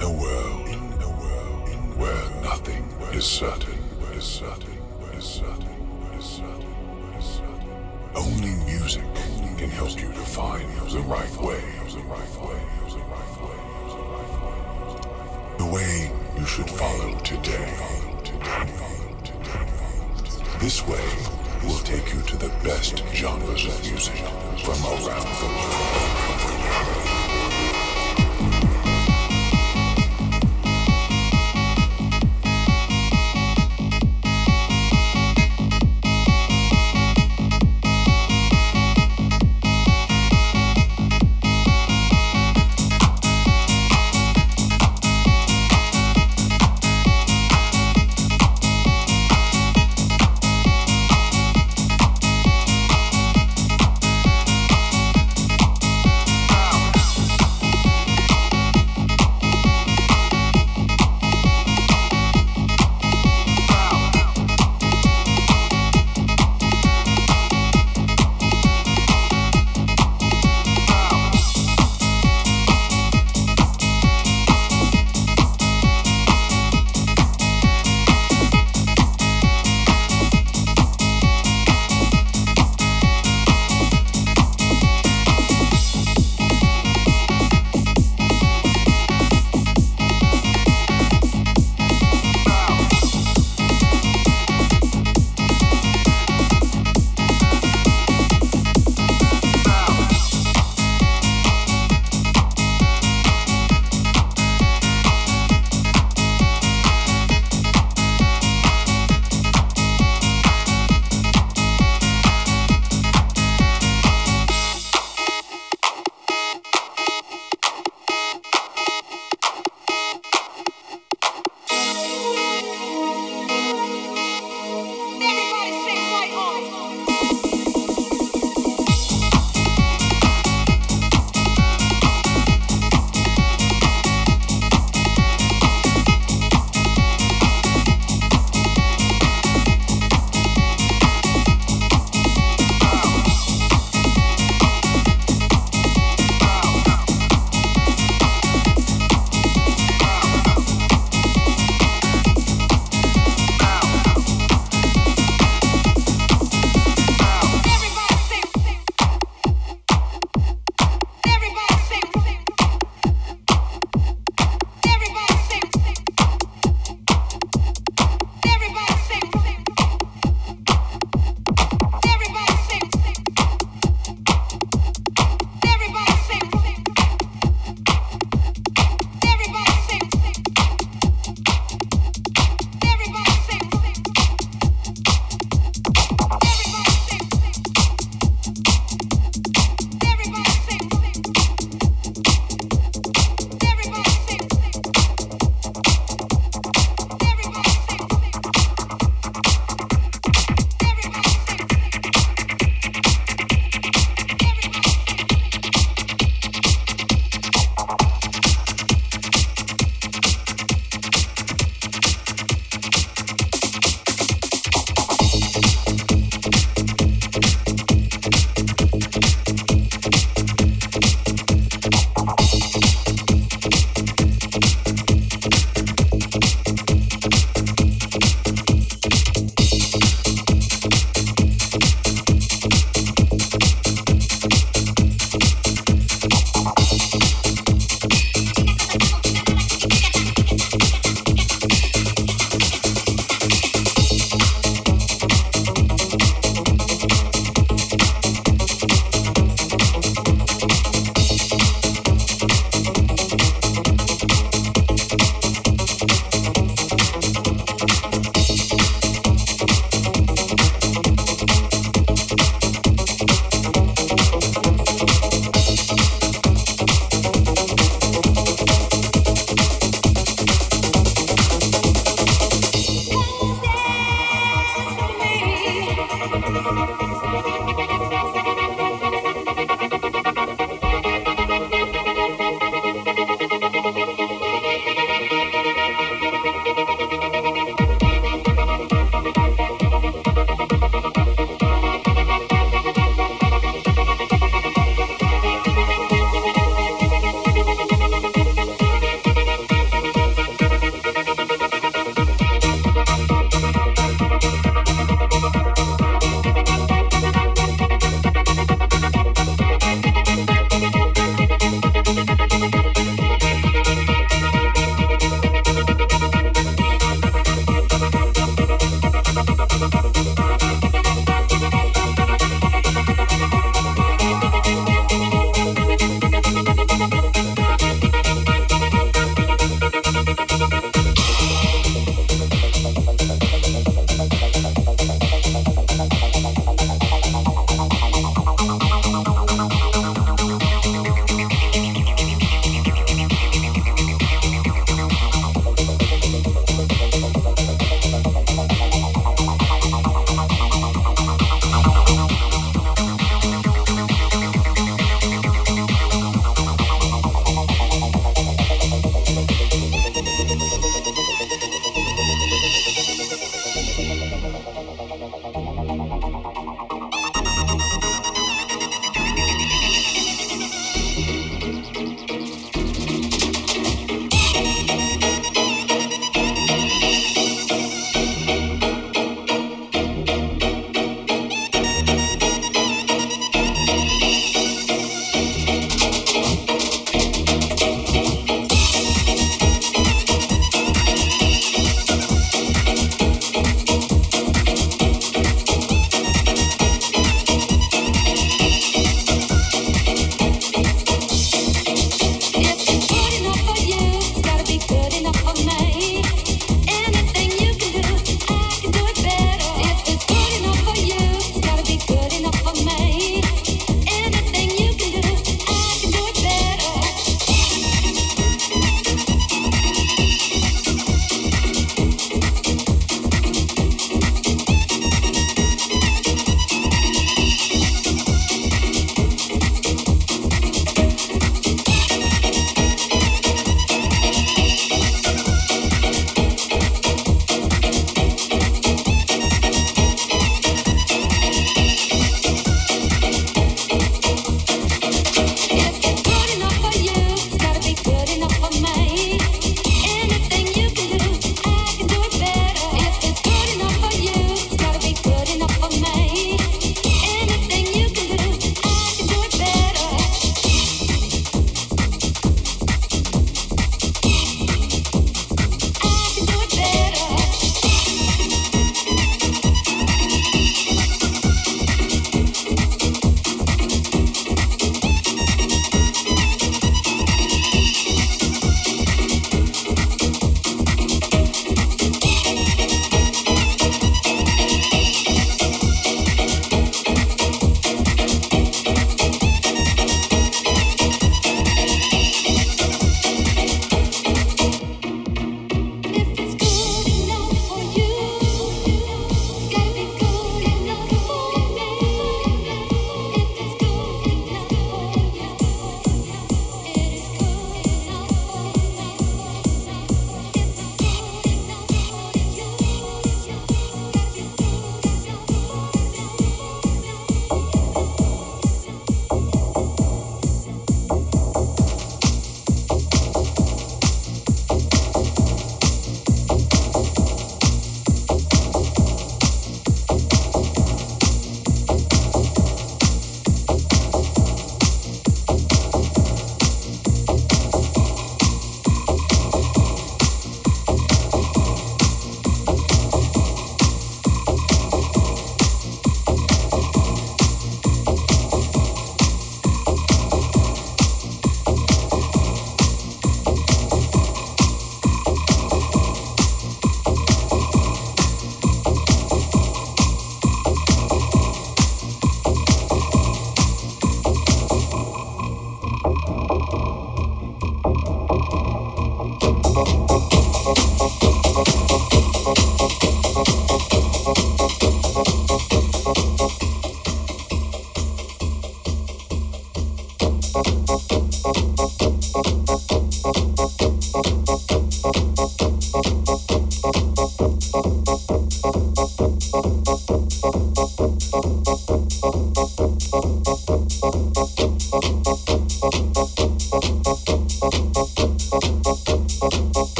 a world, in a world where nothing is certain, is certain, is certain, is certain, is certain. Only music can help you to find the right way, the right way, the right way, the right way. The way you should follow today. This way will take you to the best genres of music from around the world.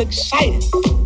excited.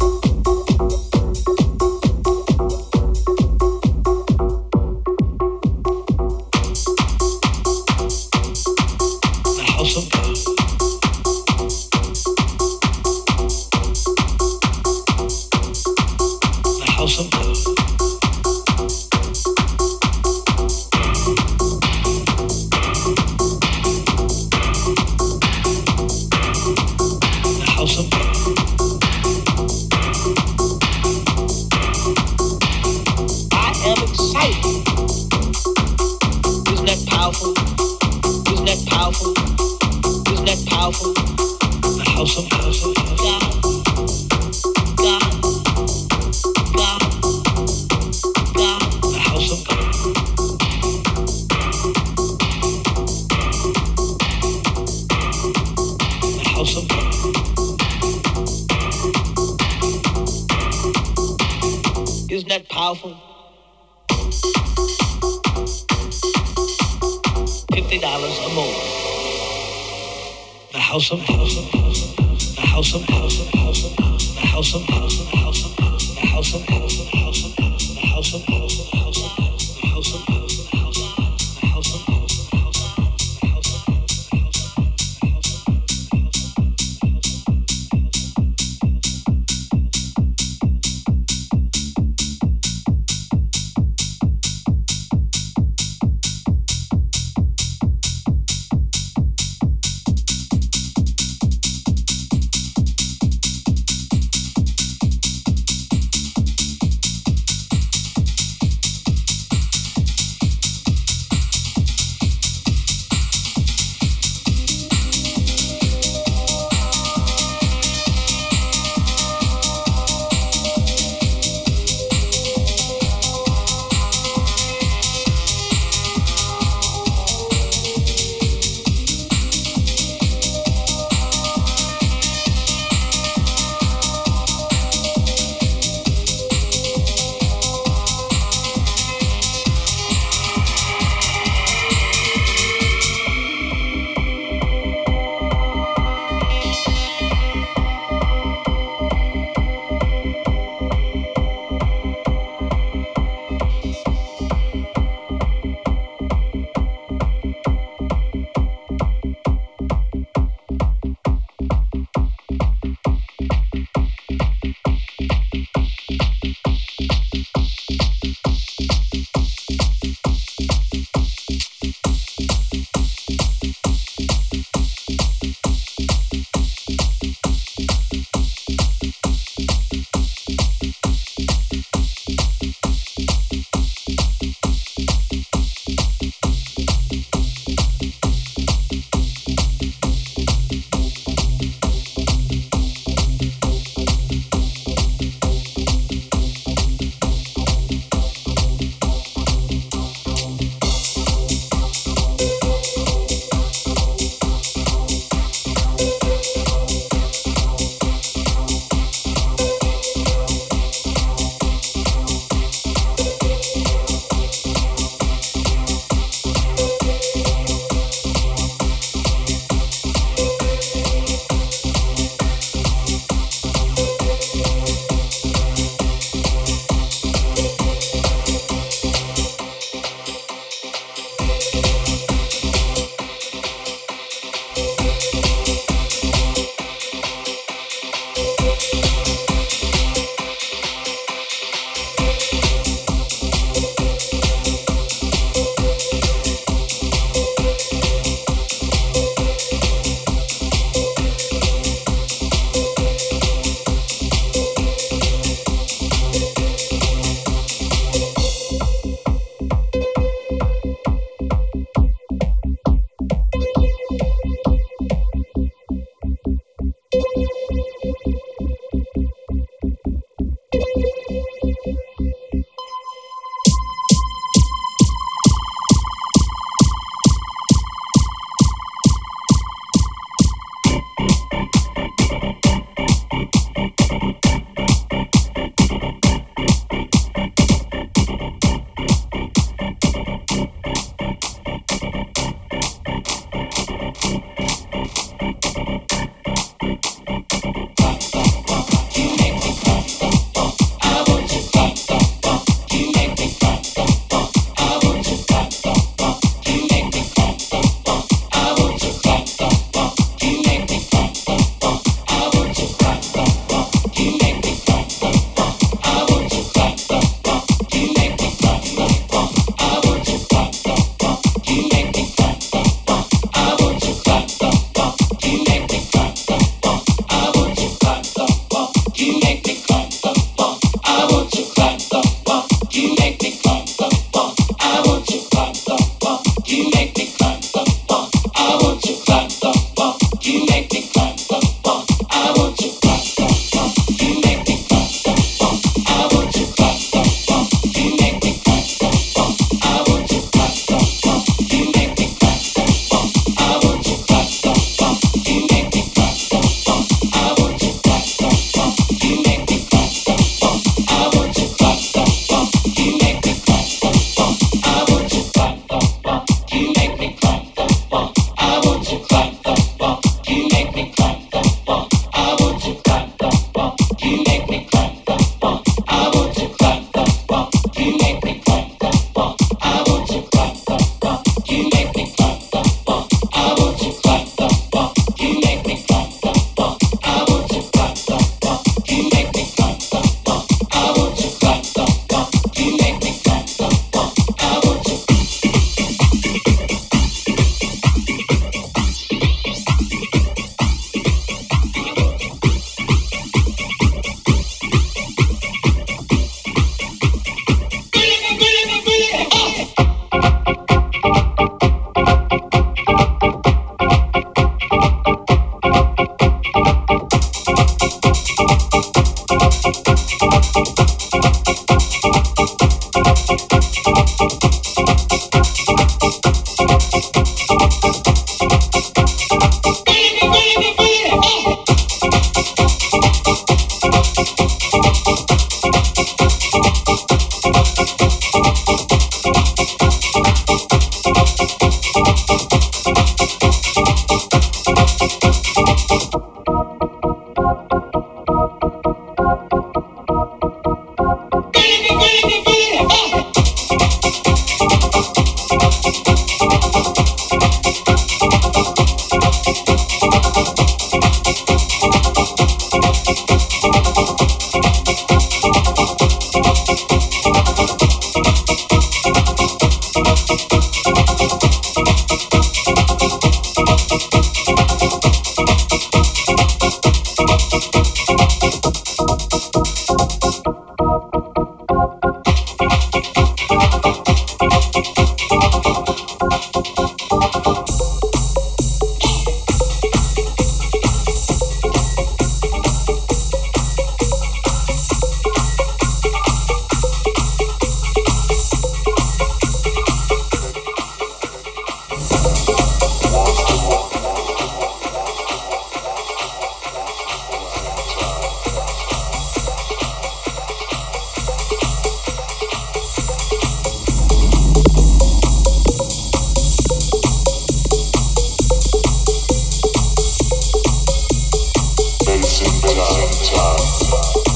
Supernatural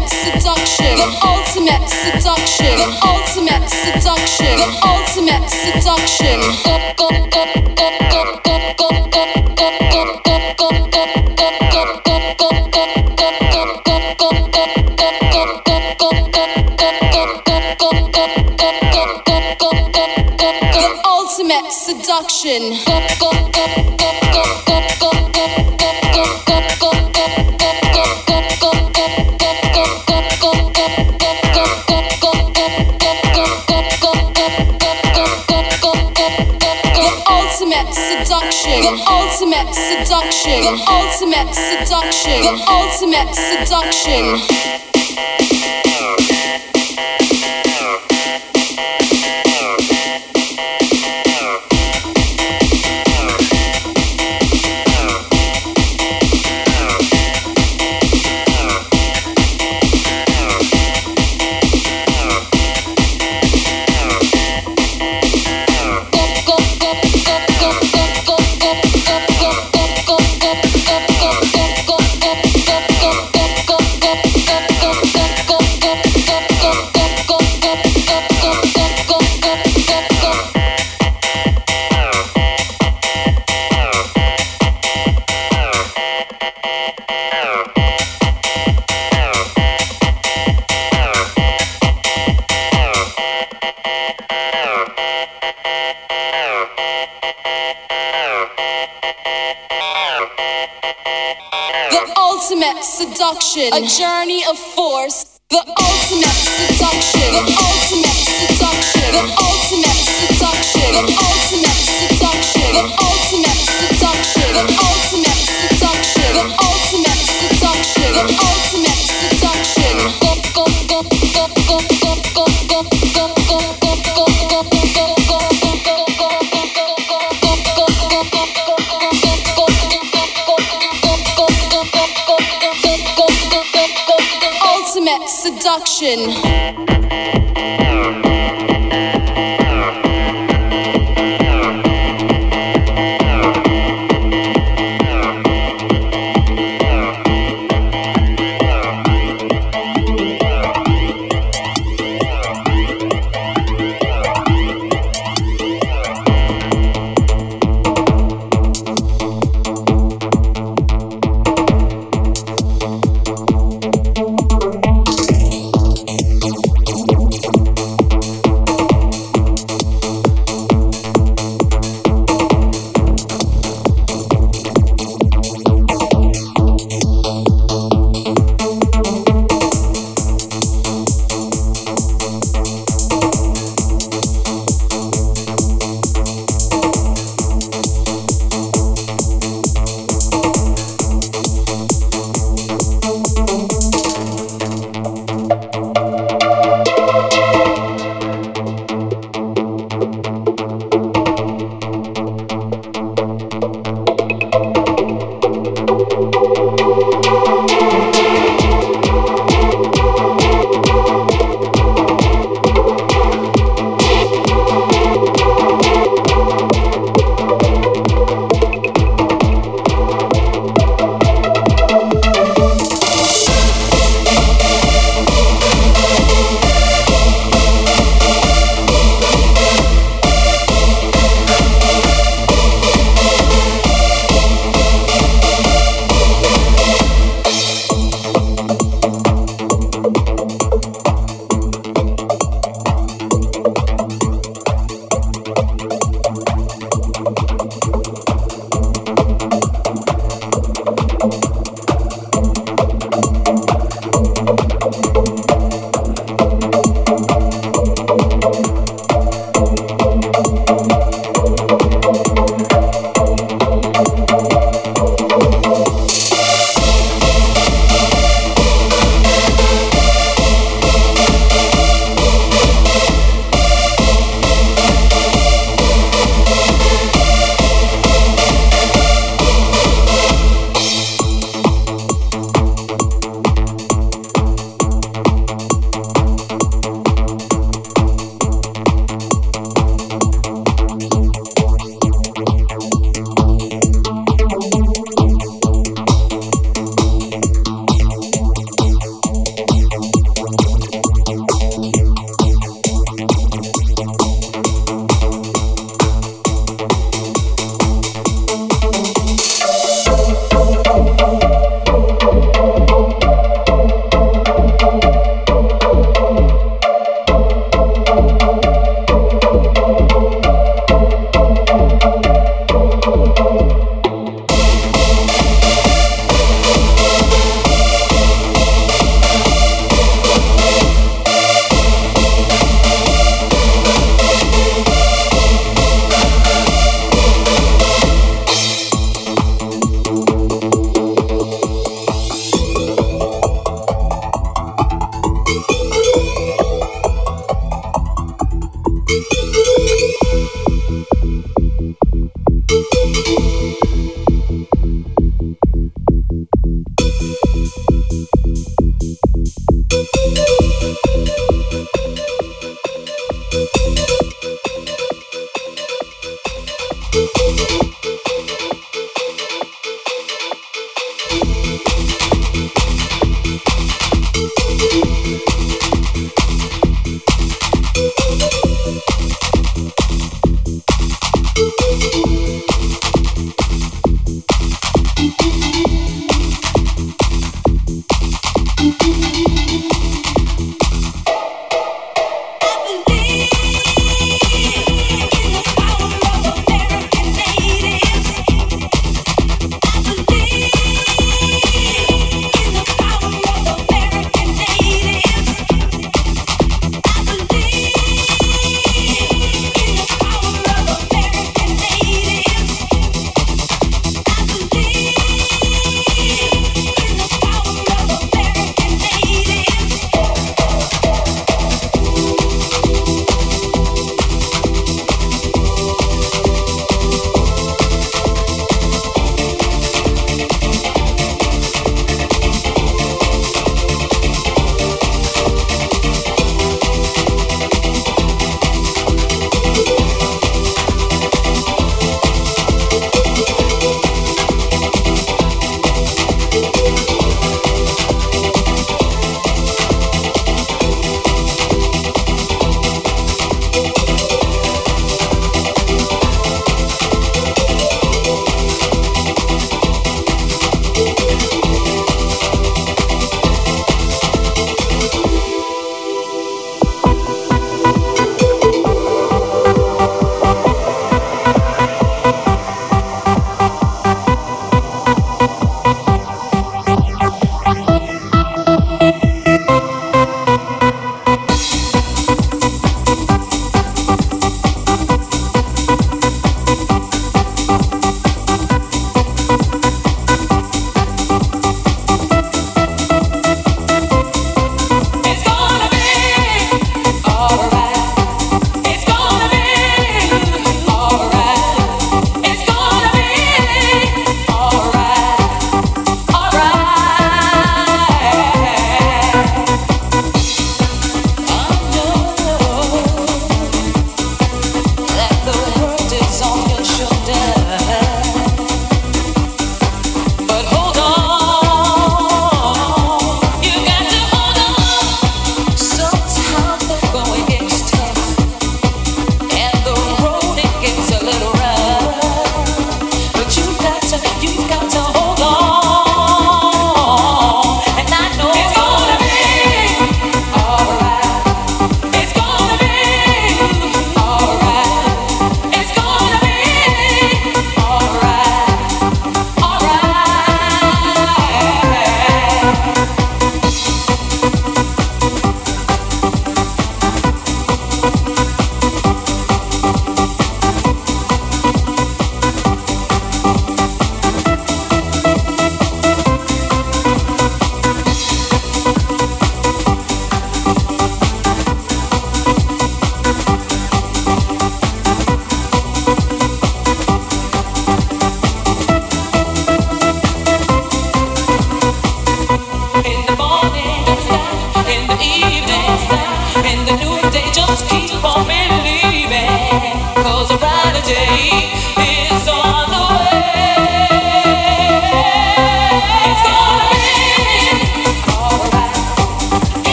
ultimate seduction. The ultimate seduction. The ultimate seduction. The ultimate seduction. the ultimate seduction, the ultimate seduction. A journey of force. The ultimate seduction. The ultimate seduction. The ultimate ocean.